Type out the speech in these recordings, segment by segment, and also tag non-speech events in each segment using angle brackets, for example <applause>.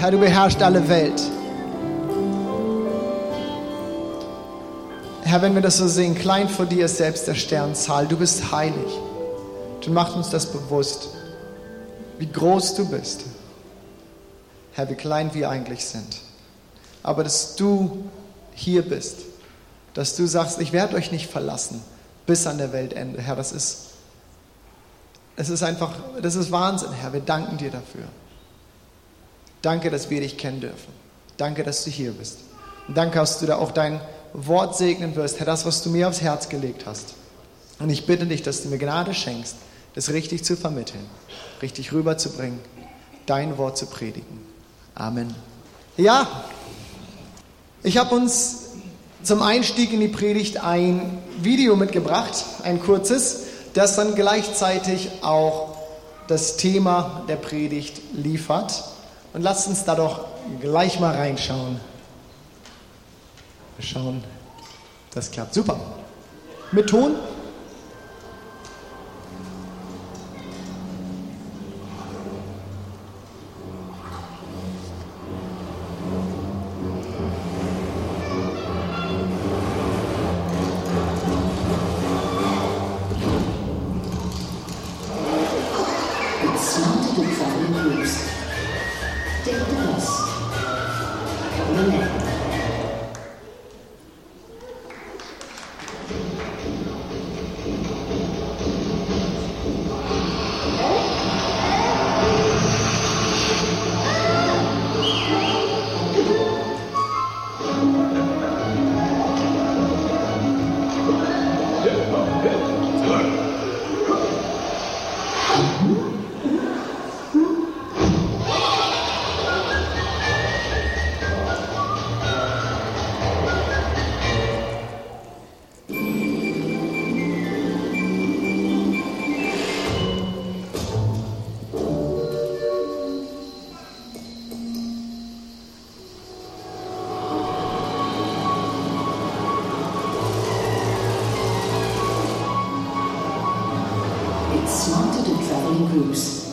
Herr, du beherrschst alle Welt. Herr, wenn wir das so sehen, klein vor dir ist selbst der Sternzahl. Du bist heilig. Du machst uns das bewusst, wie groß du bist. Herr, wie klein wir eigentlich sind. Aber dass du hier bist, dass du sagst, ich werde euch nicht verlassen bis an der Weltende. Herr, das ist, das ist einfach, das ist Wahnsinn, Herr. Wir danken dir dafür. Danke, dass wir dich kennen dürfen. Danke, dass du hier bist. Und danke, dass du da auch dein Wort segnen wirst, Herr, das, was du mir aufs Herz gelegt hast. Und ich bitte dich, dass du mir Gnade schenkst, das richtig zu vermitteln, richtig rüberzubringen, dein Wort zu predigen. Amen. Ja, ich habe uns zum Einstieg in die Predigt ein Video mitgebracht, ein kurzes, das dann gleichzeitig auch das Thema der Predigt liefert. Und lasst uns da doch gleich mal reinschauen. Wir schauen, das klappt super. Mit Ton? it's smarter to travel in groups.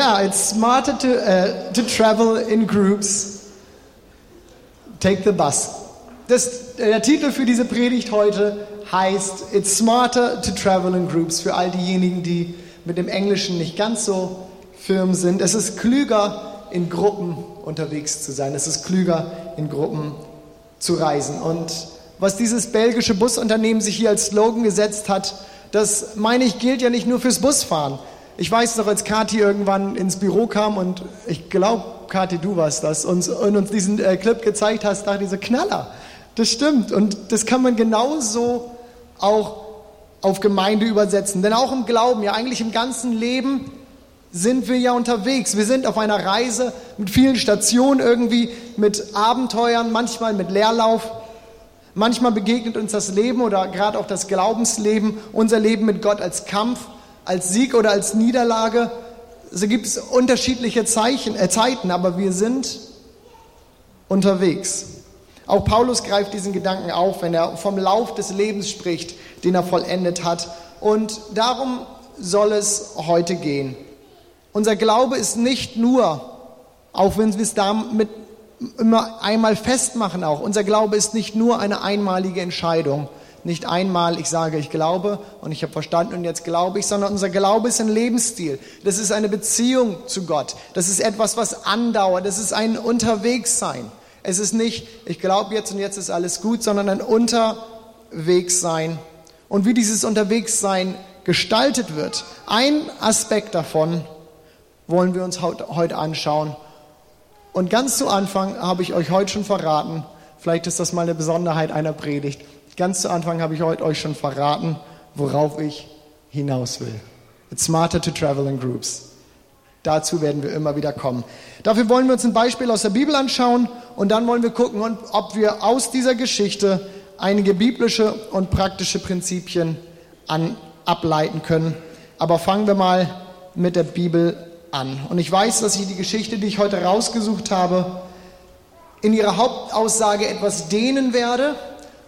Yeah, it's smarter to, uh, to travel in groups. Take the bus. Das, der Titel für diese Predigt heute heißt It's smarter to travel in groups für all diejenigen, die mit dem Englischen nicht ganz so firm sind. Es ist klüger, in Gruppen unterwegs zu sein. Es ist klüger, in Gruppen zu reisen. Und was dieses belgische Busunternehmen sich hier als Slogan gesetzt hat, das meine ich gilt ja nicht nur fürs Busfahren. Ich weiß noch, als Kathi irgendwann ins Büro kam und ich glaube, Kathi, du warst das, und, und uns diesen äh, Clip gezeigt hast, dachte ich so, Knaller, das stimmt. Und das kann man genauso auch auf Gemeinde übersetzen. Denn auch im Glauben, ja eigentlich im ganzen Leben sind wir ja unterwegs. Wir sind auf einer Reise mit vielen Stationen irgendwie, mit Abenteuern, manchmal mit Leerlauf. Manchmal begegnet uns das Leben oder gerade auch das Glaubensleben, unser Leben mit Gott als Kampf als Sieg oder als Niederlage. So gibt es unterschiedliche Zeichen, äh, Zeiten, aber wir sind unterwegs. Auch Paulus greift diesen Gedanken auf, wenn er vom Lauf des Lebens spricht, den er vollendet hat. Und darum soll es heute gehen. Unser Glaube ist nicht nur, auch wenn wir es damit immer einmal festmachen auch, unser Glaube ist nicht nur eine einmalige Entscheidung, nicht einmal, ich sage, ich glaube und ich habe verstanden und jetzt glaube ich, sondern unser Glaube ist ein Lebensstil. Das ist eine Beziehung zu Gott. Das ist etwas, was andauert. Das ist ein Unterwegssein. Es ist nicht, ich glaube jetzt und jetzt ist alles gut, sondern ein Unterwegssein. Und wie dieses Unterwegssein gestaltet wird, ein Aspekt davon wollen wir uns heute anschauen. Und ganz zu Anfang habe ich euch heute schon verraten, vielleicht ist das mal eine Besonderheit einer Predigt, Ganz zu Anfang habe ich heute euch schon verraten, worauf ich hinaus will. It's smarter to travel in groups. Dazu werden wir immer wieder kommen. Dafür wollen wir uns ein Beispiel aus der Bibel anschauen und dann wollen wir gucken, ob wir aus dieser Geschichte einige biblische und praktische Prinzipien an, ableiten können. Aber fangen wir mal mit der Bibel an. Und ich weiß, dass ich die Geschichte, die ich heute rausgesucht habe, in ihrer Hauptaussage etwas dehnen werde.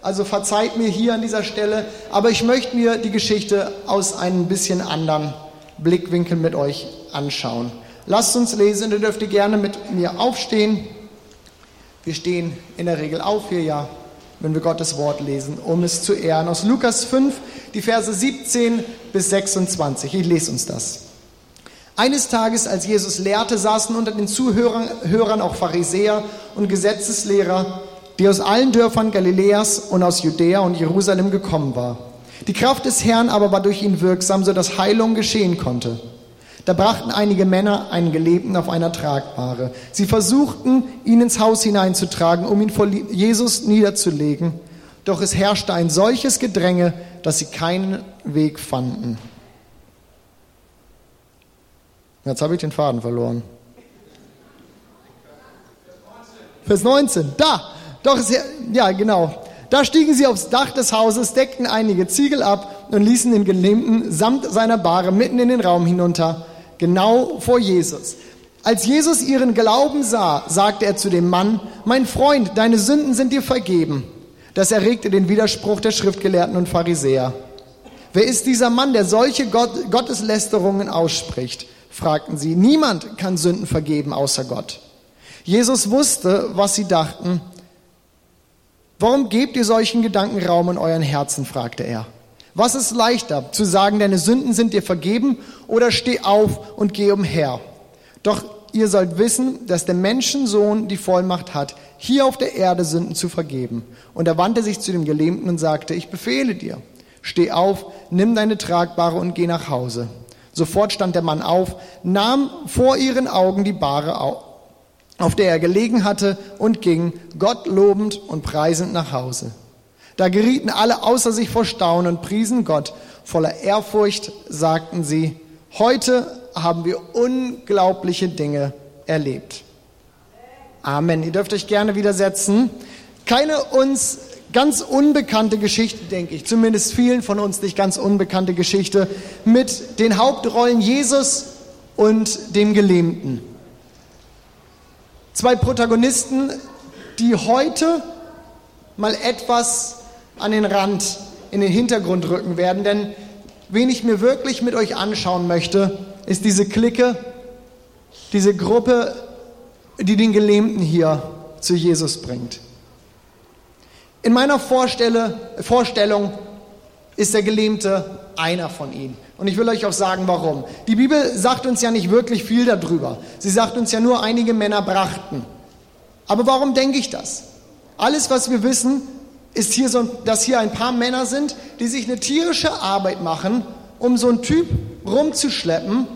Also verzeiht mir hier an dieser Stelle, aber ich möchte mir die Geschichte aus einem bisschen anderen Blickwinkel mit euch anschauen. Lasst uns lesen, ihr dürft gerne mit mir aufstehen. Wir stehen in der Regel auf hier, ja, wenn wir Gottes Wort lesen, um es zu ehren. Aus Lukas 5, die Verse 17 bis 26. Ich lese uns das. Eines Tages, als Jesus lehrte, saßen unter den Zuhörern auch Pharisäer und Gesetzeslehrer, die aus allen Dörfern Galiläas und aus Judäa und Jerusalem gekommen waren. Die Kraft des Herrn aber war durch ihn wirksam, so dass Heilung geschehen konnte. Da brachten einige Männer einen Gelebten auf einer Tragbare. Sie versuchten, ihn ins Haus hineinzutragen, um ihn vor Jesus niederzulegen. Doch es herrschte ein solches Gedränge, dass sie keinen Weg fanden. Jetzt habe ich den Faden verloren. Vers 19, da, doch, ja, genau. Da stiegen sie aufs Dach des Hauses, deckten einige Ziegel ab und ließen den Gelähmten samt seiner Bahre mitten in den Raum hinunter, genau vor Jesus. Als Jesus ihren Glauben sah, sagte er zu dem Mann, mein Freund, deine Sünden sind dir vergeben. Das erregte den Widerspruch der Schriftgelehrten und Pharisäer. Wer ist dieser Mann, der solche Gott, Gotteslästerungen ausspricht? fragten sie. Niemand kann Sünden vergeben außer Gott. Jesus wusste, was sie dachten. Warum gebt ihr solchen Gedanken Raum in euren Herzen? fragte er. Was ist leichter, zu sagen, deine Sünden sind dir vergeben oder steh auf und geh umher? Doch ihr sollt wissen, dass der Menschensohn die Vollmacht hat, hier auf der Erde Sünden zu vergeben. Und er wandte sich zu dem Gelähmten und sagte, ich befehle dir, steh auf, nimm deine Tragbare und geh nach Hause. Sofort stand der Mann auf, nahm vor ihren Augen die Bahre auf der er gelegen hatte, und ging, Gott lobend und preisend nach Hause. Da gerieten alle außer sich vor Staunen und priesen Gott. Voller Ehrfurcht sagten sie, heute haben wir unglaubliche Dinge erlebt. Amen. Ihr dürft euch gerne widersetzen. Keine uns ganz unbekannte Geschichte, denke ich, zumindest vielen von uns nicht ganz unbekannte Geschichte mit den Hauptrollen Jesus und dem Gelähmten. Zwei Protagonisten, die heute mal etwas an den Rand, in den Hintergrund rücken werden, denn wen ich mir wirklich mit euch anschauen möchte, ist diese Clique, diese Gruppe, die den Gelähmten hier zu Jesus bringt. In meiner Vorstellung ist der Gelähmte einer von ihnen. Und ich will euch auch sagen, warum. Die Bibel sagt uns ja nicht wirklich viel darüber. Sie sagt uns ja nur, einige Männer brachten. Aber warum denke ich das? Alles, was wir wissen, ist hier so, dass hier ein paar Männer sind, die sich eine tierische Arbeit machen, um so einen Typ rumzuschleppen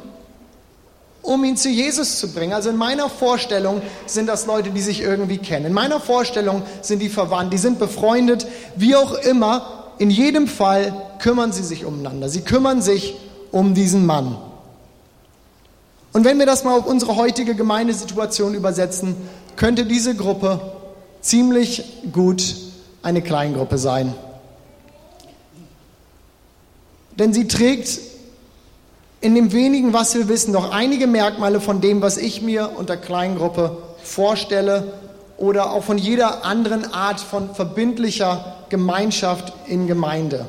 um ihn zu Jesus zu bringen. Also in meiner Vorstellung sind das Leute, die sich irgendwie kennen. In meiner Vorstellung sind die verwandt, die sind befreundet, wie auch immer. In jedem Fall kümmern sie sich umeinander. Sie kümmern sich um diesen Mann. Und wenn wir das mal auf unsere heutige Gemeindesituation übersetzen, könnte diese Gruppe ziemlich gut eine Kleingruppe sein. Denn sie trägt in dem wenigen, was wir wissen, noch einige Merkmale von dem, was ich mir unter Kleingruppe vorstelle oder auch von jeder anderen Art von verbindlicher Gemeinschaft in Gemeinde.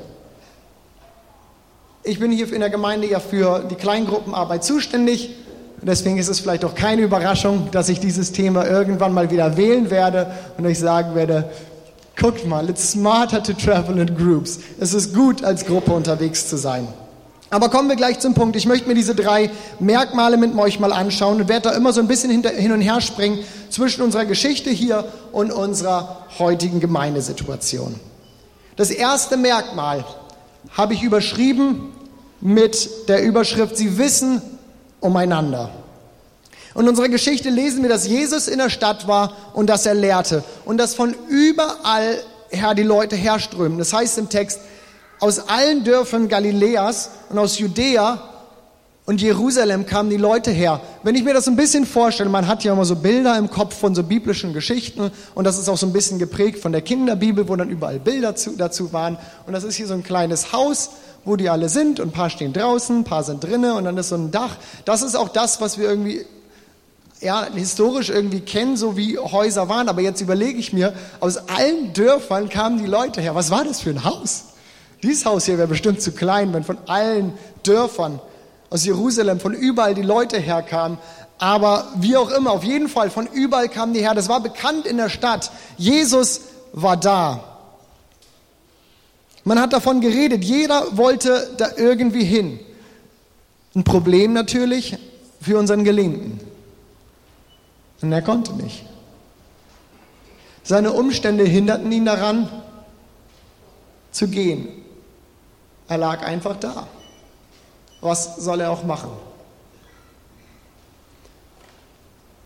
Ich bin hier in der Gemeinde ja für die Kleingruppenarbeit zuständig. Deswegen ist es vielleicht auch keine Überraschung, dass ich dieses Thema irgendwann mal wieder wählen werde und euch sagen werde, guckt mal, it's smarter to travel in groups. Es ist gut, als Gruppe unterwegs zu sein. Aber kommen wir gleich zum Punkt. Ich möchte mir diese drei Merkmale mit euch mal anschauen und werde da immer so ein bisschen hin und her springen zwischen unserer Geschichte hier und unserer heutigen Gemeindesituation. Das erste Merkmal habe ich überschrieben mit der Überschrift, Sie wissen umeinander. Und in unserer Geschichte lesen wir, dass Jesus in der Stadt war und dass er lehrte und dass von überall her die Leute herströmen. Das heißt im Text, aus allen Dörfern Galiläas und aus Judäa und Jerusalem kamen die Leute her. Wenn ich mir das ein bisschen vorstelle, man hat ja immer so Bilder im Kopf von so biblischen Geschichten und das ist auch so ein bisschen geprägt von der Kinderbibel, wo dann überall Bilder zu, dazu waren. Und das ist hier so ein kleines Haus, wo die alle sind und ein paar stehen draußen, ein paar sind drinnen und dann ist so ein Dach. Das ist auch das, was wir irgendwie ja, historisch irgendwie kennen, so wie Häuser waren. Aber jetzt überlege ich mir, aus allen Dörfern kamen die Leute her. Was war das für ein Haus? Dieses Haus hier wäre bestimmt zu klein, wenn von allen Dörfern aus Jerusalem, von überall die Leute herkamen. Aber wie auch immer, auf jeden Fall, von überall kamen die her. Das war bekannt in der Stadt. Jesus war da. Man hat davon geredet, jeder wollte da irgendwie hin. Ein Problem natürlich für unseren Gelähmten. Und er konnte nicht. Seine Umstände hinderten ihn daran, zu gehen. Er lag einfach da. Was soll er auch machen?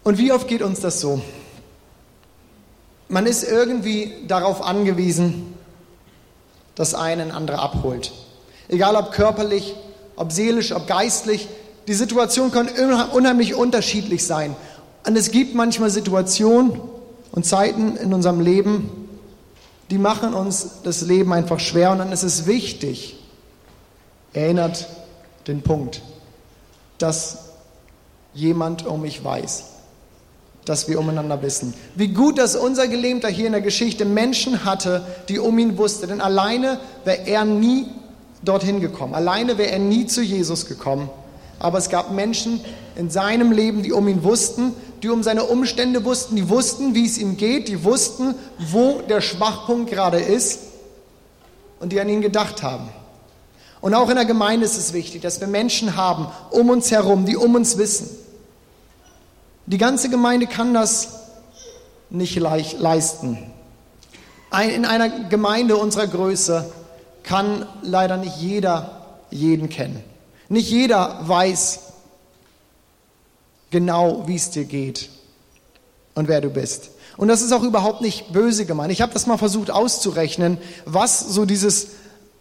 Und wie oft geht uns das so? Man ist irgendwie darauf angewiesen, dass einen andere abholt. Egal ob körperlich, ob seelisch, ob geistlich. Die Situation kann unheimlich unterschiedlich sein. Und es gibt manchmal Situationen und Zeiten in unserem Leben, die machen uns das Leben einfach schwer. Und dann ist es wichtig, erinnert den Punkt, dass jemand um mich weiß, dass wir umeinander wissen. Wie gut, dass unser Gelähmter hier in der Geschichte Menschen hatte, die um ihn wussten. Denn alleine wäre er nie dorthin gekommen. Alleine wäre er nie zu Jesus gekommen. Aber es gab Menschen in seinem Leben, die um ihn wussten, die um seine Umstände wussten, die wussten, wie es ihm geht, die wussten, wo der Schwachpunkt gerade ist und die an ihn gedacht haben. Und auch in der Gemeinde ist es wichtig, dass wir Menschen haben um uns herum, die um uns wissen. Die ganze Gemeinde kann das nicht leisten. In einer Gemeinde unserer Größe kann leider nicht jeder jeden kennen. Nicht jeder weiß genau, wie es dir geht und wer du bist. Und das ist auch überhaupt nicht böse gemeint. Ich habe das mal versucht auszurechnen, was so dieses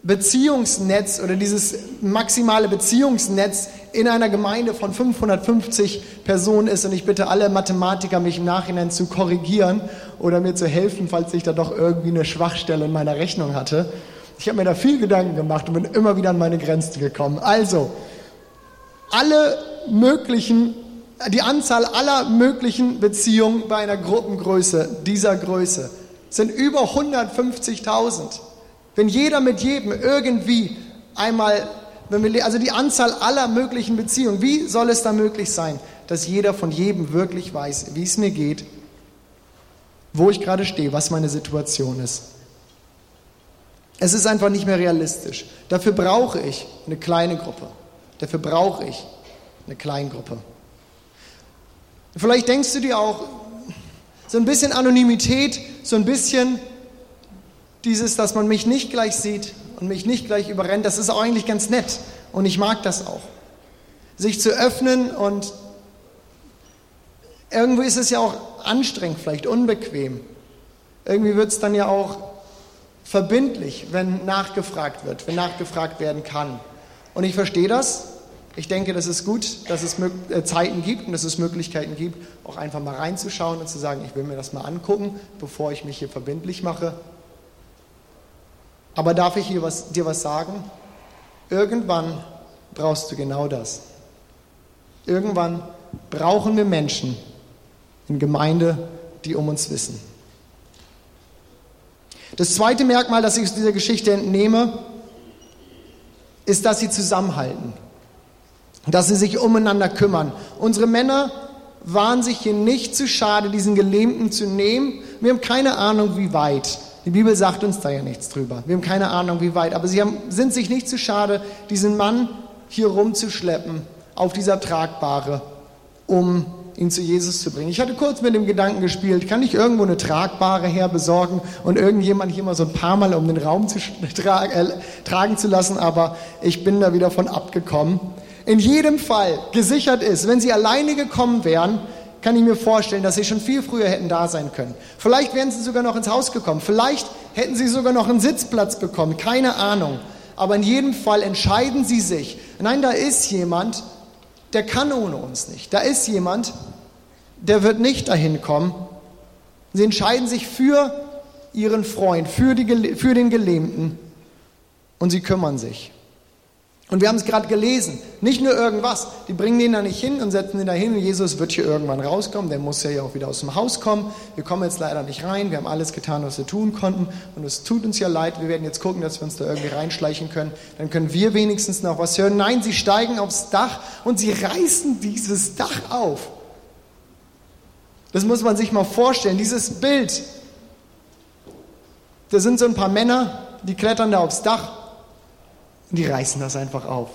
Beziehungsnetz oder dieses maximale Beziehungsnetz in einer Gemeinde von 550 Personen ist. Und ich bitte alle Mathematiker, mich im Nachhinein zu korrigieren oder mir zu helfen, falls ich da doch irgendwie eine Schwachstelle in meiner Rechnung hatte. Ich habe mir da viel Gedanken gemacht und bin immer wieder an meine Grenzen gekommen. Also, alle möglichen, die Anzahl aller möglichen Beziehungen bei einer Gruppengröße dieser Größe sind über 150.000. Wenn jeder mit jedem irgendwie einmal, wir, also die Anzahl aller möglichen Beziehungen, wie soll es da möglich sein, dass jeder von jedem wirklich weiß, wie es mir geht, wo ich gerade stehe, was meine Situation ist? Es ist einfach nicht mehr realistisch. Dafür brauche ich eine kleine Gruppe. Dafür brauche ich eine Kleingruppe. Vielleicht denkst du dir auch, so ein bisschen Anonymität, so ein bisschen dieses, dass man mich nicht gleich sieht und mich nicht gleich überrennt, das ist auch eigentlich ganz nett und ich mag das auch. Sich zu öffnen und irgendwie ist es ja auch anstrengend, vielleicht unbequem. Irgendwie wird es dann ja auch verbindlich, wenn nachgefragt wird, wenn nachgefragt werden kann. Und ich verstehe das. Ich denke, das ist gut, dass es äh, Zeiten gibt und dass es Möglichkeiten gibt, auch einfach mal reinzuschauen und zu sagen, ich will mir das mal angucken, bevor ich mich hier verbindlich mache. Aber darf ich hier was, dir was sagen? Irgendwann brauchst du genau das. Irgendwann brauchen wir Menschen in Gemeinde, die um uns wissen. Das zweite Merkmal, das ich aus dieser Geschichte entnehme, ist, dass sie zusammenhalten, dass sie sich umeinander kümmern. Unsere Männer waren sich hier nicht zu schade, diesen Gelähmten zu nehmen. Wir haben keine Ahnung, wie weit. Die Bibel sagt uns da ja nichts drüber. Wir haben keine Ahnung, wie weit. Aber sie haben, sind sich nicht zu schade, diesen Mann hier rumzuschleppen auf dieser Tragbare, um ihn zu Jesus zu bringen. Ich hatte kurz mit dem Gedanken gespielt, kann ich irgendwo eine Tragbare her besorgen und irgendjemand hier mal so ein paar Mal um den Raum zu <laughs> tra äh, tragen zu lassen, aber ich bin da wieder von abgekommen. In jedem Fall gesichert ist, wenn sie alleine gekommen wären, kann ich mir vorstellen, dass sie schon viel früher hätten da sein können. Vielleicht wären sie sogar noch ins Haus gekommen. Vielleicht hätten sie sogar noch einen Sitzplatz bekommen, keine Ahnung. Aber in jedem Fall entscheiden sie sich. Nein, da ist jemand, der kann ohne uns nicht. Da ist jemand, der wird nicht dahin kommen. Sie entscheiden sich für ihren Freund, für, die, für den Gelähmten und sie kümmern sich. Und wir haben es gerade gelesen, nicht nur irgendwas, die bringen den da nicht hin und setzen ihn da hin und Jesus wird hier irgendwann rauskommen, der muss ja auch wieder aus dem Haus kommen. Wir kommen jetzt leider nicht rein, wir haben alles getan, was wir tun konnten. Und es tut uns ja leid, wir werden jetzt gucken, dass wir uns da irgendwie reinschleichen können, dann können wir wenigstens noch was hören. Nein, sie steigen aufs Dach und sie reißen dieses Dach auf. Das muss man sich mal vorstellen, dieses Bild. Da sind so ein paar Männer, die klettern da aufs Dach und die reißen das einfach auf.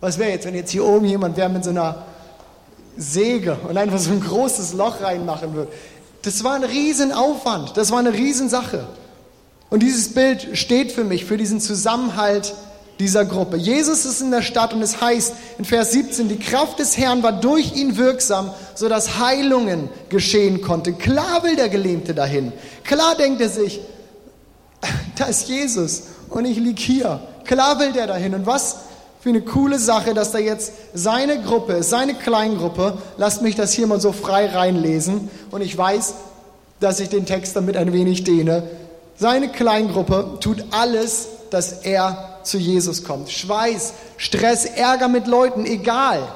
Was wäre jetzt, wenn jetzt hier oben jemand wäre mit so einer Säge und einfach so ein großes Loch reinmachen würde? Das war ein Riesenaufwand, das war eine Riesensache. Und dieses Bild steht für mich, für diesen Zusammenhalt dieser Gruppe. Jesus ist in der Stadt und es heißt in Vers 17, die Kraft des Herrn war durch ihn wirksam, sodass Heilungen geschehen konnte. Klar will der Gelähmte dahin. Klar denkt er sich, <laughs> da ist Jesus und ich liege hier. Klar will der dahin. Und was für eine coole Sache, dass da jetzt seine Gruppe ist, seine Kleingruppe. Lasst mich das hier mal so frei reinlesen. Und ich weiß, dass ich den Text damit ein wenig dehne. Seine Kleingruppe tut alles, dass er zu Jesus kommt. Schweiß, Stress, Ärger mit Leuten, egal.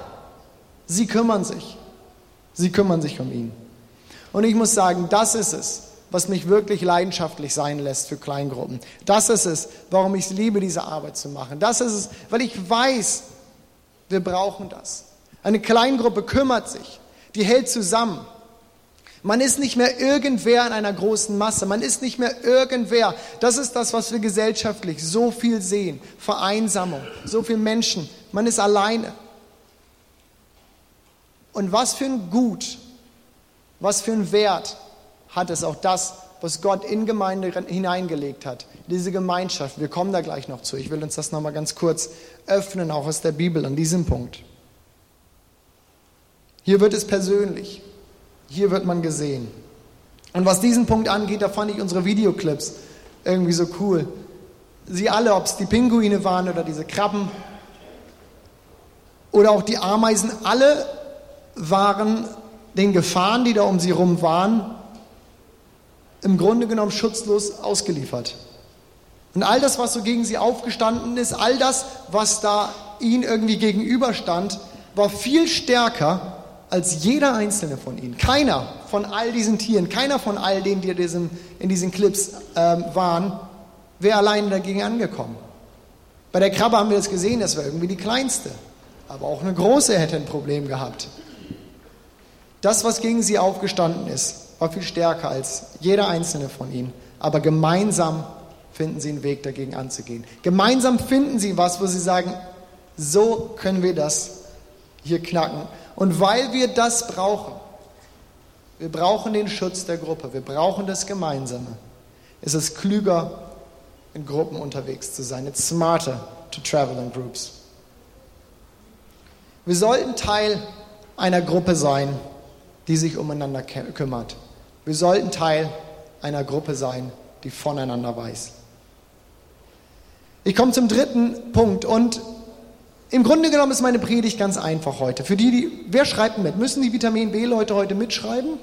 Sie kümmern sich. Sie kümmern sich um ihn. Und ich muss sagen, das ist es, was mich wirklich leidenschaftlich sein lässt für Kleingruppen. Das ist es, warum ich es liebe, diese Arbeit zu machen. Das ist es, weil ich weiß, wir brauchen das. Eine Kleingruppe kümmert sich, die hält zusammen. Man ist nicht mehr irgendwer in einer großen Masse. Man ist nicht mehr irgendwer. Das ist das, was wir gesellschaftlich so viel sehen. Vereinsamung, so viele Menschen. Man ist alleine. Und was für ein Gut, was für ein Wert hat es auch das, was Gott in Gemeinde hineingelegt hat. Diese Gemeinschaft. Wir kommen da gleich noch zu. Ich will uns das nochmal ganz kurz öffnen, auch aus der Bibel an diesem Punkt. Hier wird es persönlich. Hier wird man gesehen. Und was diesen Punkt angeht, da fand ich unsere Videoclips irgendwie so cool. Sie alle, ob es die Pinguine waren oder diese Krabben oder auch die Ameisen, alle waren den Gefahren, die da um sie rum waren, im Grunde genommen schutzlos ausgeliefert. Und all das, was so gegen sie aufgestanden ist, all das, was da ihnen irgendwie gegenüberstand, war viel stärker als jeder einzelne von ihnen. Keiner von all diesen Tieren, keiner von all denen, die in diesen Clips ähm, waren, wäre alleine dagegen angekommen. Bei der Krabbe haben wir das gesehen, das war irgendwie die kleinste. Aber auch eine große hätte ein Problem gehabt. Das, was gegen sie aufgestanden ist, war viel stärker als jeder einzelne von ihnen. Aber gemeinsam finden sie einen Weg, dagegen anzugehen. Gemeinsam finden sie was, wo sie sagen, so können wir das hier knacken. Und weil wir das brauchen, wir brauchen den Schutz der Gruppe, wir brauchen das Gemeinsame, ist es klüger, in Gruppen unterwegs zu sein. It's smarter to travel in groups. Wir sollten Teil einer Gruppe sein, die sich umeinander kümmert. Wir sollten Teil einer Gruppe sein, die voneinander weiß. Ich komme zum dritten Punkt und im Grunde genommen ist meine Predigt ganz einfach heute. Für die, die, wer schreibt mit? Müssen die Vitamin B-Leute heute mitschreiben?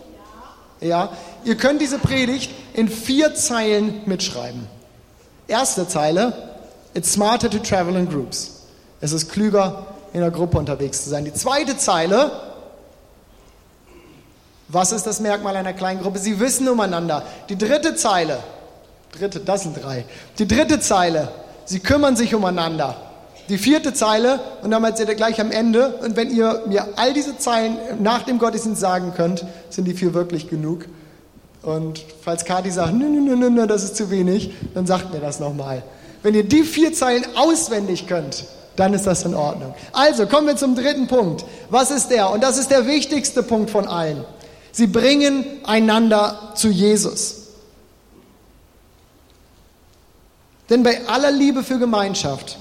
Ja. ja. Ihr könnt diese Predigt in vier Zeilen mitschreiben. Erste Zeile, it's smarter to travel in groups. Es ist klüger, in einer Gruppe unterwegs zu sein. Die zweite Zeile, was ist das Merkmal einer kleinen Gruppe? Sie wissen umeinander. Die dritte Zeile, dritte, das sind drei. Die dritte Zeile, sie kümmern sich umeinander. Die vierte Zeile, und damit seid ihr gleich am Ende. Und wenn ihr mir all diese Zeilen nach dem Gottesdienst sagen könnt, sind die vier wirklich genug. Und falls Kati sagt, nö, nö, nö, nö, das ist zu wenig, dann sagt mir das nochmal. Wenn ihr die vier Zeilen auswendig könnt, dann ist das in Ordnung. Also kommen wir zum dritten Punkt. Was ist der? Und das ist der wichtigste Punkt von allen. Sie bringen einander zu Jesus. Denn bei aller Liebe für Gemeinschaft,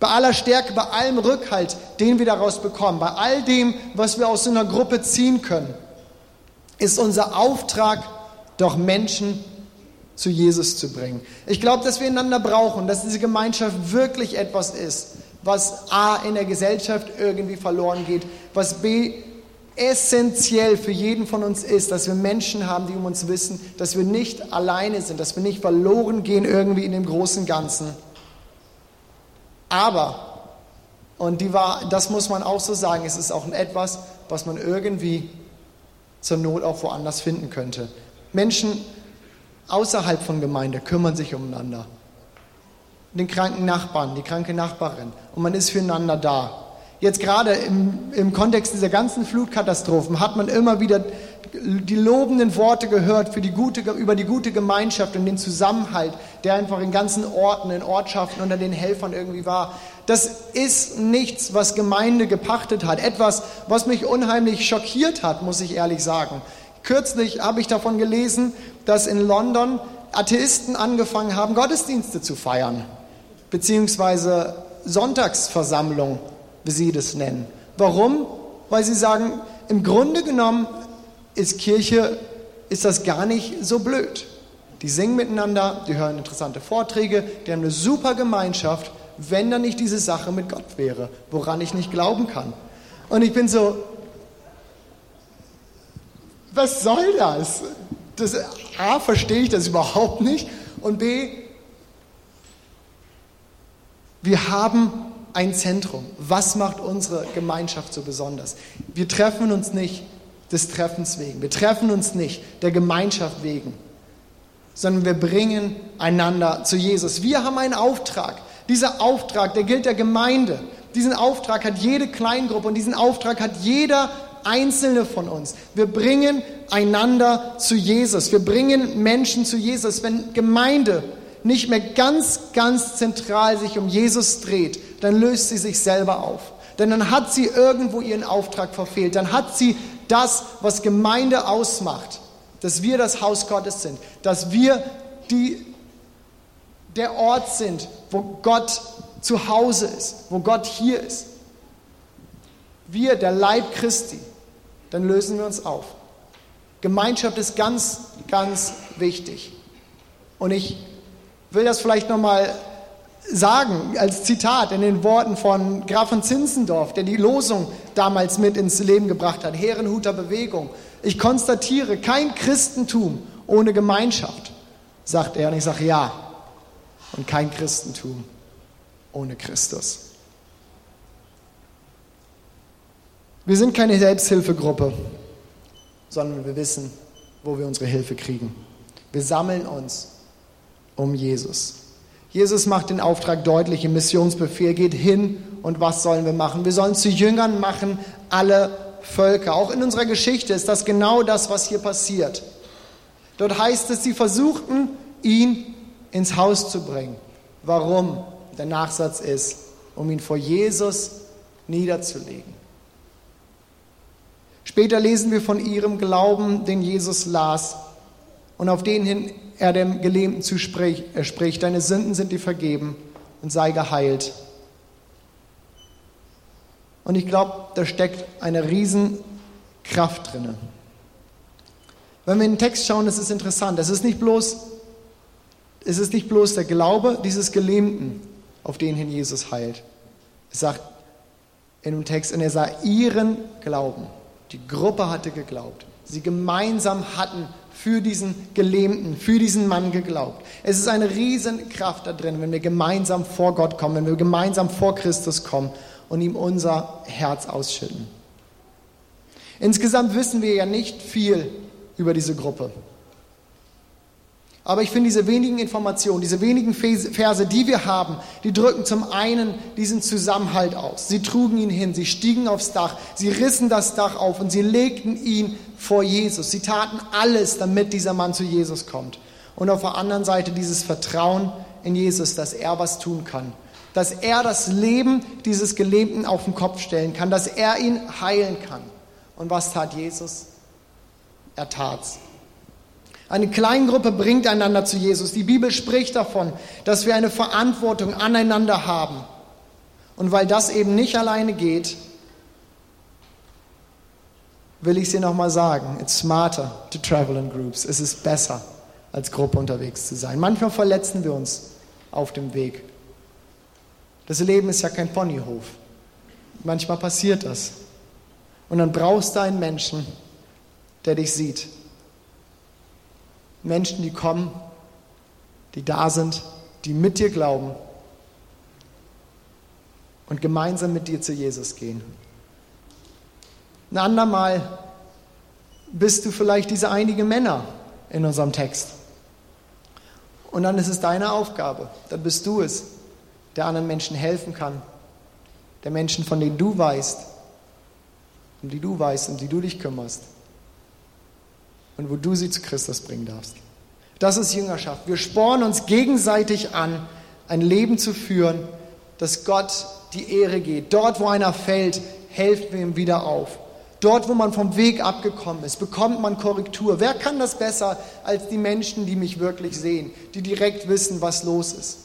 bei aller Stärke, bei allem Rückhalt, den wir daraus bekommen, bei all dem, was wir aus so einer Gruppe ziehen können, ist unser Auftrag doch Menschen zu Jesus zu bringen. Ich glaube, dass wir einander brauchen, dass diese Gemeinschaft wirklich etwas ist, was A in der Gesellschaft irgendwie verloren geht, was B essentiell für jeden von uns ist, dass wir Menschen haben, die um uns wissen, dass wir nicht alleine sind, dass wir nicht verloren gehen irgendwie in dem großen Ganzen. Aber, und die war, das muss man auch so sagen, es ist auch etwas, was man irgendwie zur Not auch woanders finden könnte. Menschen außerhalb von Gemeinde kümmern sich umeinander. Den kranken Nachbarn, die kranke Nachbarin. Und man ist füreinander da. Jetzt gerade im, im Kontext dieser ganzen Flutkatastrophen hat man immer wieder die lobenden Worte gehört für die gute, über die gute Gemeinschaft und den Zusammenhalt, der einfach in ganzen Orten, in Ortschaften unter den Helfern irgendwie war. Das ist nichts, was Gemeinde gepachtet hat. Etwas, was mich unheimlich schockiert hat, muss ich ehrlich sagen. Kürzlich habe ich davon gelesen, dass in London Atheisten angefangen haben, Gottesdienste zu feiern, beziehungsweise Sonntagsversammlungen wie sie das nennen. Warum? Weil sie sagen, im Grunde genommen ist Kirche, ist das gar nicht so blöd. Die singen miteinander, die hören interessante Vorträge, die haben eine super Gemeinschaft, wenn da nicht diese Sache mit Gott wäre, woran ich nicht glauben kann. Und ich bin so, was soll das? das A, verstehe ich das überhaupt nicht und B, wir haben ein Zentrum. Was macht unsere Gemeinschaft so besonders? Wir treffen uns nicht des Treffens wegen. Wir treffen uns nicht der Gemeinschaft wegen, sondern wir bringen einander zu Jesus. Wir haben einen Auftrag. Dieser Auftrag, der gilt der Gemeinde. Diesen Auftrag hat jede Kleingruppe und diesen Auftrag hat jeder einzelne von uns. Wir bringen einander zu Jesus. Wir bringen Menschen zu Jesus. Wenn Gemeinde nicht mehr ganz, ganz zentral sich um Jesus dreht, dann löst sie sich selber auf. Denn dann hat sie irgendwo ihren Auftrag verfehlt. Dann hat sie das, was Gemeinde ausmacht, dass wir das Haus Gottes sind, dass wir die, der Ort sind, wo Gott zu Hause ist, wo Gott hier ist. Wir, der Leib Christi, dann lösen wir uns auf. Gemeinschaft ist ganz, ganz wichtig. Und ich will das vielleicht nochmal sagen als Zitat in den Worten von Graf von Zinzendorf, der die Losung damals mit ins Leben gebracht hat, Herrenhuter Bewegung. Ich konstatiere kein Christentum ohne Gemeinschaft, sagt er. Und ich sage ja. Und kein Christentum ohne Christus. Wir sind keine Selbsthilfegruppe, sondern wir wissen, wo wir unsere Hilfe kriegen. Wir sammeln uns um Jesus. Jesus macht den Auftrag deutlich im Missionsbefehl, geht hin und was sollen wir machen? Wir sollen zu Jüngern machen alle Völker. Auch in unserer Geschichte ist das genau das, was hier passiert. Dort heißt es, sie versuchten, ihn ins Haus zu bringen. Warum? Der Nachsatz ist, um ihn vor Jesus niederzulegen. Später lesen wir von ihrem Glauben, den Jesus las und auf den hin er dem Gelähmten zuspricht, er spricht, deine Sünden sind dir vergeben und sei geheilt. Und ich glaube, da steckt eine Riesenkraft drin. Wenn wir in den Text schauen, das ist interessant. Es ist nicht bloß, es ist nicht bloß der Glaube dieses Gelähmten, auf den hin Jesus heilt. Es sagt in dem Text, und er sah ihren Glauben. Die Gruppe hatte geglaubt. Sie gemeinsam hatten für diesen Gelähmten, für diesen Mann geglaubt. Es ist eine Riesenkraft da drin, wenn wir gemeinsam vor Gott kommen, wenn wir gemeinsam vor Christus kommen und ihm unser Herz ausschütten. Insgesamt wissen wir ja nicht viel über diese Gruppe. Aber ich finde diese wenigen Informationen, diese wenigen Verse, die wir haben, die drücken zum einen diesen Zusammenhalt aus. Sie trugen ihn hin, sie stiegen aufs Dach, sie rissen das Dach auf und sie legten ihn vor Jesus. Sie taten alles, damit dieser Mann zu Jesus kommt. Und auf der anderen Seite dieses Vertrauen in Jesus, dass er was tun kann. Dass er das Leben dieses Gelähmten auf den Kopf stellen kann, dass er ihn heilen kann. Und was tat Jesus? Er tat's. Eine Kleingruppe bringt einander zu Jesus. Die Bibel spricht davon, dass wir eine Verantwortung aneinander haben. Und weil das eben nicht alleine geht, will ich sie nochmal sagen, it's smarter to travel in groups. Es ist besser, als Gruppe unterwegs zu sein. Manchmal verletzen wir uns auf dem Weg. Das Leben ist ja kein Ponyhof. Manchmal passiert das. Und dann brauchst du einen Menschen, der dich sieht. Menschen, die kommen, die da sind, die mit dir glauben und gemeinsam mit dir zu Jesus gehen. Ein andermal bist du vielleicht diese einige Männer in unserem Text. Und dann ist es deine Aufgabe, dann bist du es, der anderen Menschen helfen kann, der Menschen, von denen du weißt, um die du weißt, um die du dich kümmerst und wo du sie zu Christus bringen darfst. Das ist Jüngerschaft. Wir spornen uns gegenseitig an, ein Leben zu führen, das Gott die Ehre geht. Dort, wo einer fällt, helfen wir ihm wieder auf. Dort, wo man vom Weg abgekommen ist, bekommt man Korrektur. Wer kann das besser als die Menschen, die mich wirklich sehen, die direkt wissen, was los ist?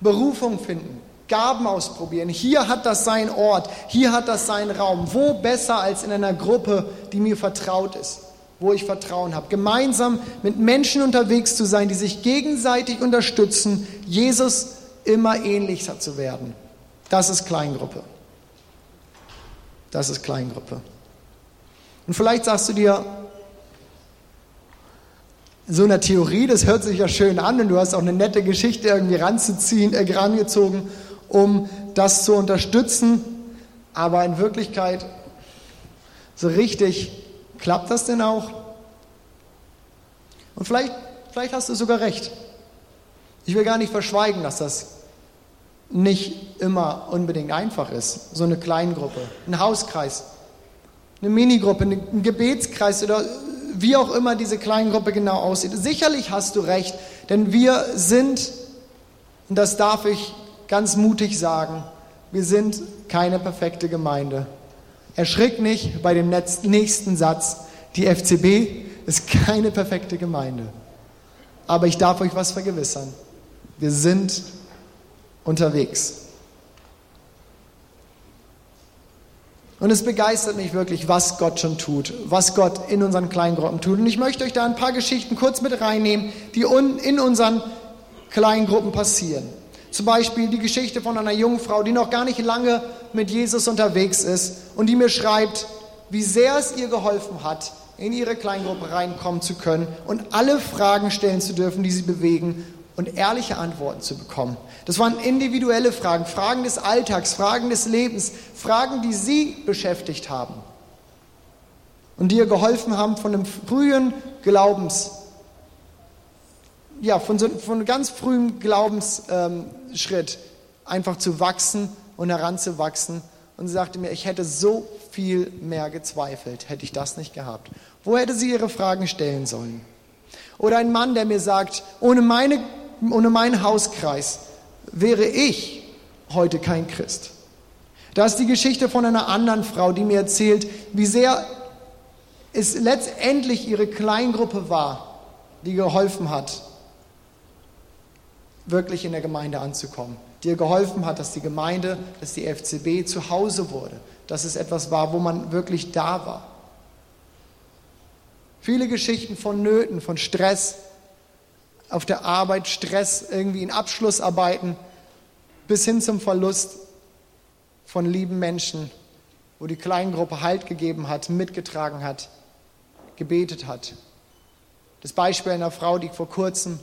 Berufung finden, Gaben ausprobieren. Hier hat das seinen Ort, hier hat das seinen Raum. Wo besser als in einer Gruppe, die mir vertraut ist, wo ich Vertrauen habe. Gemeinsam mit Menschen unterwegs zu sein, die sich gegenseitig unterstützen, Jesus immer ähnlicher zu werden. Das ist Kleingruppe. Das ist Kleingruppe. Und vielleicht sagst du dir, so eine Theorie, das hört sich ja schön an und du hast auch eine nette Geschichte irgendwie ranzuziehen, äh, rangezogen, um das zu unterstützen. Aber in Wirklichkeit, so richtig klappt das denn auch? Und vielleicht, vielleicht hast du sogar recht. Ich will gar nicht verschweigen, dass das nicht immer unbedingt einfach ist. So eine Kleingruppe, ein Hauskreis, eine Minigruppe, ein Gebetskreis oder wie auch immer diese Kleingruppe genau aussieht. Sicherlich hast du recht, denn wir sind, und das darf ich ganz mutig sagen, wir sind keine perfekte Gemeinde. Erschrick nicht bei dem nächsten Satz. Die FCB ist keine perfekte Gemeinde. Aber ich darf euch was vergewissern. Wir sind unterwegs. Und es begeistert mich wirklich, was Gott schon tut, was Gott in unseren Kleingruppen tut. Und ich möchte euch da ein paar Geschichten kurz mit reinnehmen, die in unseren Kleingruppen passieren. Zum Beispiel die Geschichte von einer jungen Frau, die noch gar nicht lange mit Jesus unterwegs ist und die mir schreibt, wie sehr es ihr geholfen hat, in ihre Kleingruppe reinkommen zu können und alle Fragen stellen zu dürfen, die sie bewegen und ehrliche Antworten zu bekommen. Das waren individuelle Fragen, Fragen des Alltags, Fragen des Lebens, Fragen, die sie beschäftigt haben und die ihr geholfen haben von einem frühen Glaubens, ja, von, so, von ganz frühen Glaubensschritt ähm, einfach zu wachsen und heranzuwachsen. Und sie sagte mir, ich hätte so viel mehr gezweifelt, hätte ich das nicht gehabt. Wo hätte sie ihre Fragen stellen sollen? Oder ein Mann, der mir sagt, ohne meine ohne meinen Hauskreis wäre ich heute kein Christ. Da ist die Geschichte von einer anderen Frau, die mir erzählt, wie sehr es letztendlich ihre Kleingruppe war, die geholfen hat, wirklich in der Gemeinde anzukommen. Die ihr geholfen hat, dass die Gemeinde, dass die FCB zu Hause wurde, dass es etwas war, wo man wirklich da war. Viele Geschichten von Nöten, von Stress, auf der Arbeit, Stress, irgendwie in Abschlussarbeiten, bis hin zum Verlust von lieben Menschen, wo die Kleingruppe Halt gegeben hat, mitgetragen hat, gebetet hat. Das Beispiel einer Frau, die vor kurzem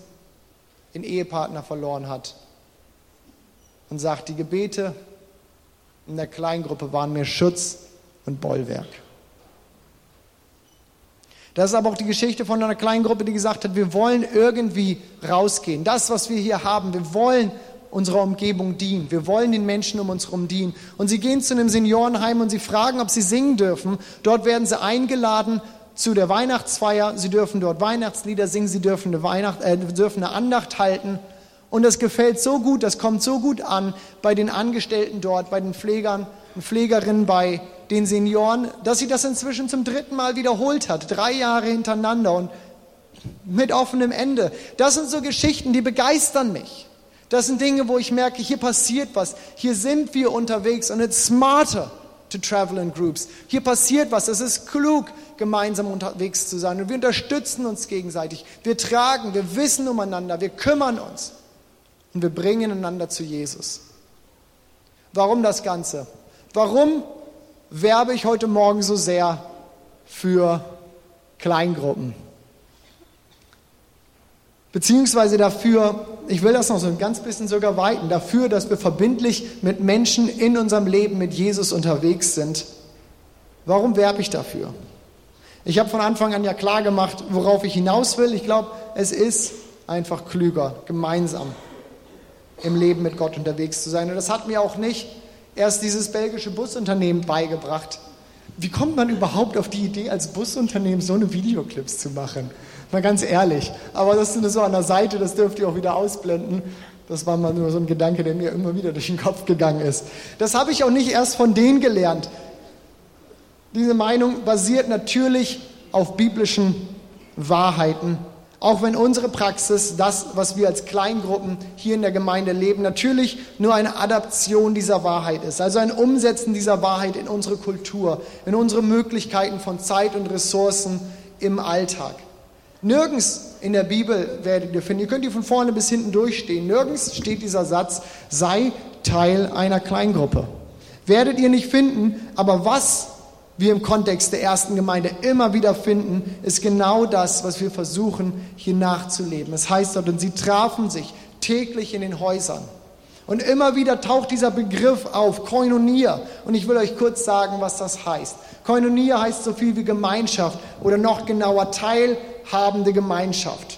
den Ehepartner verloren hat und sagt, die Gebete in der Kleingruppe waren mir Schutz und Bollwerk. Das ist aber auch die Geschichte von einer kleinen Gruppe, die gesagt hat, wir wollen irgendwie rausgehen. Das, was wir hier haben, wir wollen unserer Umgebung dienen. Wir wollen den Menschen um uns herum dienen. Und sie gehen zu einem Seniorenheim und sie fragen, ob sie singen dürfen. Dort werden sie eingeladen zu der Weihnachtsfeier. Sie dürfen dort Weihnachtslieder singen, sie dürfen eine, Weihnacht, äh, dürfen eine Andacht halten. Und das gefällt so gut, das kommt so gut an bei den Angestellten dort, bei den Pflegern und Pflegerinnen, bei den Senioren, dass sie das inzwischen zum dritten Mal wiederholt hat, drei Jahre hintereinander und mit offenem Ende. Das sind so Geschichten, die begeistern mich. Das sind Dinge, wo ich merke, hier passiert was, hier sind wir unterwegs und it's smarter to travel in groups. Hier passiert was. Es ist klug, gemeinsam unterwegs zu sein. Und wir unterstützen uns gegenseitig. Wir tragen, wir wissen umeinander, wir kümmern uns. Und wir bringen einander zu Jesus. Warum das Ganze? Warum werbe ich heute Morgen so sehr für Kleingruppen? Beziehungsweise dafür, ich will das noch so ein ganz bisschen sogar weiten, dafür, dass wir verbindlich mit Menschen in unserem Leben mit Jesus unterwegs sind. Warum werbe ich dafür? Ich habe von Anfang an ja klar gemacht, worauf ich hinaus will. Ich glaube, es ist einfach klüger, gemeinsam im Leben mit Gott unterwegs zu sein. Und das hat mir auch nicht erst dieses belgische Busunternehmen beigebracht. Wie kommt man überhaupt auf die Idee, als Busunternehmen so eine Videoclips zu machen? Mal ganz ehrlich. Aber das ist so an der Seite, das dürft ihr auch wieder ausblenden. Das war mal nur so ein Gedanke, der mir immer wieder durch den Kopf gegangen ist. Das habe ich auch nicht erst von denen gelernt. Diese Meinung basiert natürlich auf biblischen Wahrheiten. Auch wenn unsere Praxis, das, was wir als Kleingruppen hier in der Gemeinde leben, natürlich nur eine Adaption dieser Wahrheit ist. Also ein Umsetzen dieser Wahrheit in unsere Kultur, in unsere Möglichkeiten von Zeit und Ressourcen im Alltag. Nirgends in der Bibel werdet ihr finden, ihr könnt die von vorne bis hinten durchstehen, nirgends steht dieser Satz, sei Teil einer Kleingruppe. Werdet ihr nicht finden, aber was wir im Kontext der ersten Gemeinde immer wieder finden, ist genau das, was wir versuchen hier nachzuleben. Es heißt dort, und sie trafen sich täglich in den Häusern. Und immer wieder taucht dieser Begriff auf, Koinonia. Und ich will euch kurz sagen, was das heißt. Koinonia heißt so viel wie Gemeinschaft oder noch genauer teilhabende Gemeinschaft.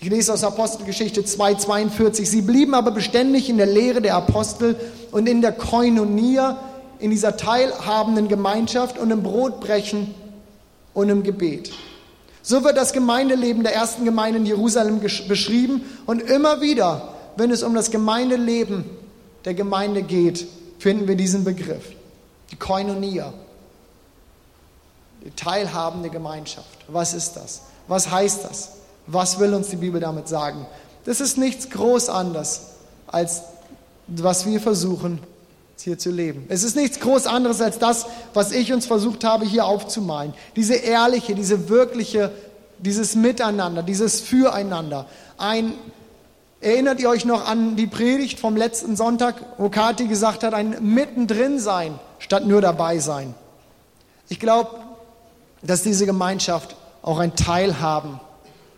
Ich lese aus Apostelgeschichte 2,42. Sie blieben aber beständig in der Lehre der Apostel und in der Koinonia, in dieser teilhabenden Gemeinschaft und im Brotbrechen und im Gebet. So wird das Gemeindeleben der ersten Gemeinde in Jerusalem beschrieben und immer wieder, wenn es um das Gemeindeleben der Gemeinde geht, finden wir diesen Begriff, die Koinonia, die teilhabende Gemeinschaft. Was ist das? Was heißt das? Was will uns die Bibel damit sagen? Das ist nichts groß anderes, als was wir versuchen hier zu leben. Es ist nichts groß anderes als das, was ich uns versucht habe hier aufzumalen. Diese ehrliche, diese wirkliche, dieses Miteinander, dieses Füreinander. Ein, erinnert ihr euch noch an die Predigt vom letzten Sonntag, wo Kathi gesagt hat, ein Mittendrin sein statt nur dabei sein. Ich glaube, dass diese Gemeinschaft auch ein Teilhaben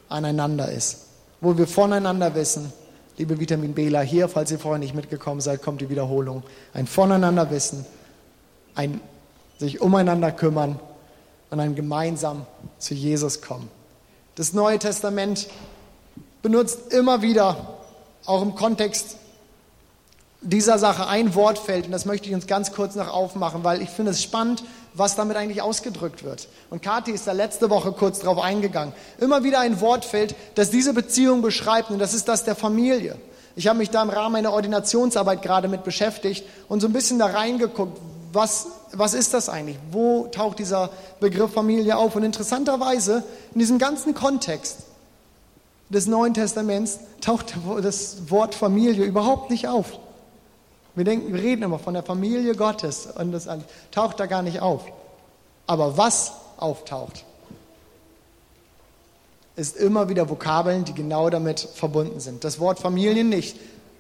aneinander ist, wo wir voneinander wissen, liebe Vitamin Bela, hier, falls ihr vorher nicht mitgekommen seid, kommt die Wiederholung. Ein Voneinander wissen, ein sich umeinander kümmern und ein gemeinsam zu Jesus kommen. Das Neue Testament benutzt immer wieder, auch im Kontext dieser Sache, ein Wortfeld, und das möchte ich uns ganz kurz noch aufmachen, weil ich finde es spannend, was damit eigentlich ausgedrückt wird. Und Kathi ist da letzte Woche kurz drauf eingegangen. Immer wieder ein Wortfeld, das diese Beziehung beschreibt, und das ist das der Familie. Ich habe mich da im Rahmen meiner Ordinationsarbeit gerade mit beschäftigt und so ein bisschen da reingeguckt, was, was ist das eigentlich? Wo taucht dieser Begriff Familie auf? Und interessanterweise, in diesem ganzen Kontext des Neuen Testaments taucht das Wort Familie überhaupt nicht auf. Wir denken, wir reden immer von der Familie Gottes und das taucht da gar nicht auf. Aber was auftaucht, ist immer wieder Vokabeln, die genau damit verbunden sind. Das Wort Familie nicht,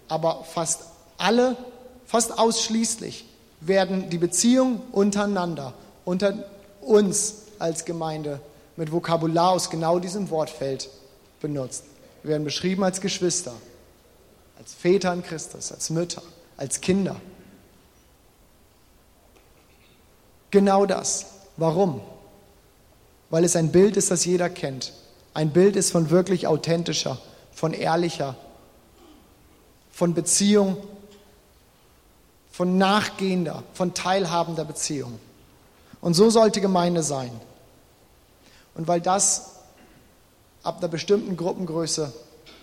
aber fast alle, fast ausschließlich werden die Beziehungen untereinander, unter uns als Gemeinde mit Vokabular aus genau diesem Wortfeld benutzt. Wir werden beschrieben als Geschwister, als Väter in Christus, als Mütter als Kinder. Genau das. Warum? Weil es ein Bild ist, das jeder kennt. Ein Bild ist von wirklich authentischer, von ehrlicher, von Beziehung, von nachgehender, von teilhabender Beziehung. Und so sollte Gemeinde sein. Und weil das ab einer bestimmten Gruppengröße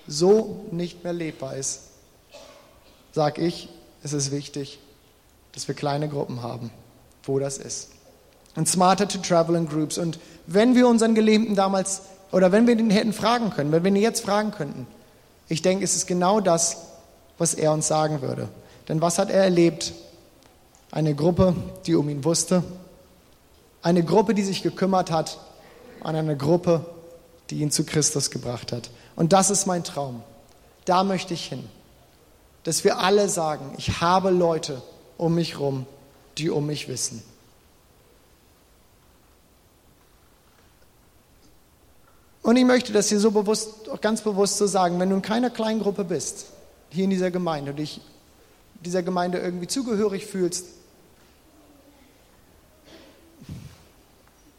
so nicht mehr lebbar ist, sage ich, ist es wichtig, dass wir kleine Gruppen haben, wo das ist. Und smarter to travel in groups. Und wenn wir unseren Gelähmten damals, oder wenn wir den hätten fragen können, wenn wir ihn jetzt fragen könnten, ich denke, es ist genau das, was er uns sagen würde. Denn was hat er erlebt, Eine Gruppe, die um ihn wusste. Eine Gruppe, die sich gekümmert hat an eine Gruppe, die ihn zu Christus gebracht hat. Und das ist mein Traum. Da möchte ich hin. Dass wir alle sagen, ich habe Leute um mich herum, die um mich wissen. Und ich möchte das hier so bewusst, ganz bewusst so sagen, wenn du in keiner kleinen Gruppe bist, hier in dieser Gemeinde und dich dieser Gemeinde irgendwie zugehörig fühlst,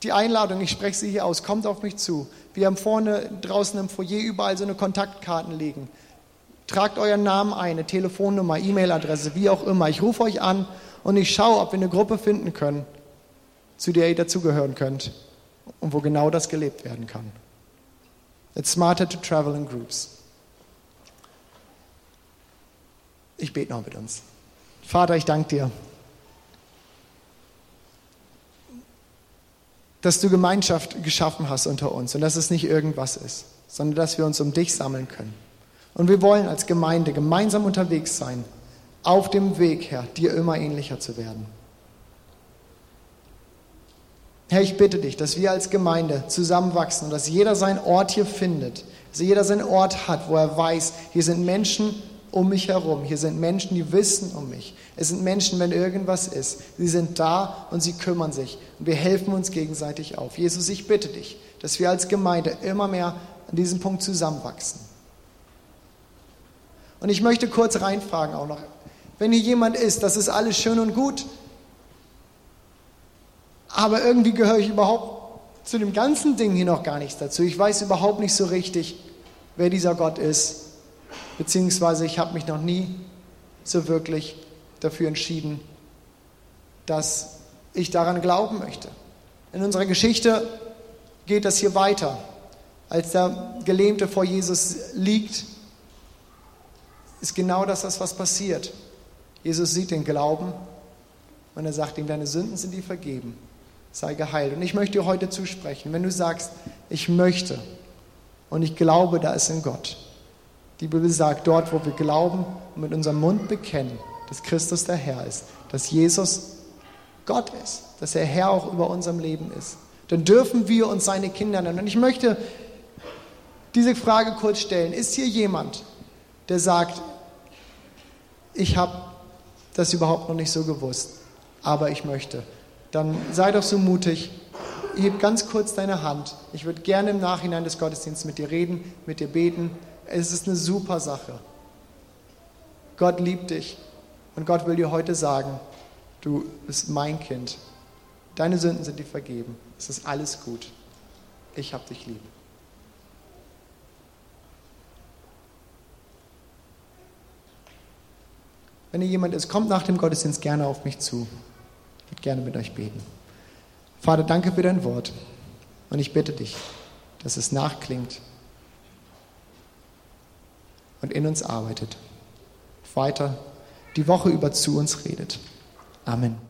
die Einladung, ich spreche sie hier aus, kommt auf mich zu. Wir haben vorne draußen im Foyer überall so eine Kontaktkarten liegen. Tragt euren Namen ein, eine Telefonnummer, E-Mail-Adresse, wie auch immer. Ich rufe euch an und ich schaue, ob wir eine Gruppe finden können, zu der ihr dazugehören könnt und wo genau das gelebt werden kann. It's smarter to travel in groups. Ich bete noch mit uns. Vater, ich danke dir, dass du Gemeinschaft geschaffen hast unter uns und dass es nicht irgendwas ist, sondern dass wir uns um dich sammeln können. Und wir wollen als Gemeinde gemeinsam unterwegs sein, auf dem Weg, Herr, dir immer ähnlicher zu werden. Herr, ich bitte dich, dass wir als Gemeinde zusammenwachsen und dass jeder seinen Ort hier findet, dass jeder seinen Ort hat, wo er weiß, hier sind Menschen um mich herum, hier sind Menschen, die wissen um mich. Es sind Menschen, wenn irgendwas ist, sie sind da und sie kümmern sich und wir helfen uns gegenseitig auf. Jesus, ich bitte dich, dass wir als Gemeinde immer mehr an diesem Punkt zusammenwachsen. Und ich möchte kurz reinfragen auch noch, wenn hier jemand ist, das ist alles schön und gut, aber irgendwie gehöre ich überhaupt zu dem ganzen Ding hier noch gar nichts dazu. Ich weiß überhaupt nicht so richtig, wer dieser Gott ist, beziehungsweise ich habe mich noch nie so wirklich dafür entschieden, dass ich daran glauben möchte. In unserer Geschichte geht das hier weiter. Als der Gelähmte vor Jesus liegt, ist genau das, was passiert. Jesus sieht den Glauben und er sagt ihm, deine Sünden sind dir vergeben sei geheilt. Und ich möchte dir heute zusprechen, wenn du sagst, ich möchte und ich glaube, da ist ein Gott. Die Bibel sagt, dort, wo wir glauben und mit unserem Mund bekennen, dass Christus der Herr ist, dass Jesus Gott ist, dass er Herr auch über unserem Leben ist, dann dürfen wir uns seine Kinder nennen. Und ich möchte diese Frage kurz stellen. Ist hier jemand, der sagt, ich habe das überhaupt noch nicht so gewusst, aber ich möchte? dann sei doch so mutig, heb ganz kurz deine Hand. Ich würde gerne im Nachhinein des Gottesdienstes mit dir reden, mit dir beten. Es ist eine super Sache. Gott liebt dich und Gott will dir heute sagen, du bist mein Kind. Deine Sünden sind dir vergeben. Es ist alles gut. Ich hab dich lieb. Wenn ihr jemand ist, kommt nach dem Gottesdienst gerne auf mich zu. Ich würde gerne mit euch beten. Vater, danke für dein Wort. Und ich bitte dich, dass es nachklingt und in uns arbeitet. Weiter die Woche über zu uns redet. Amen.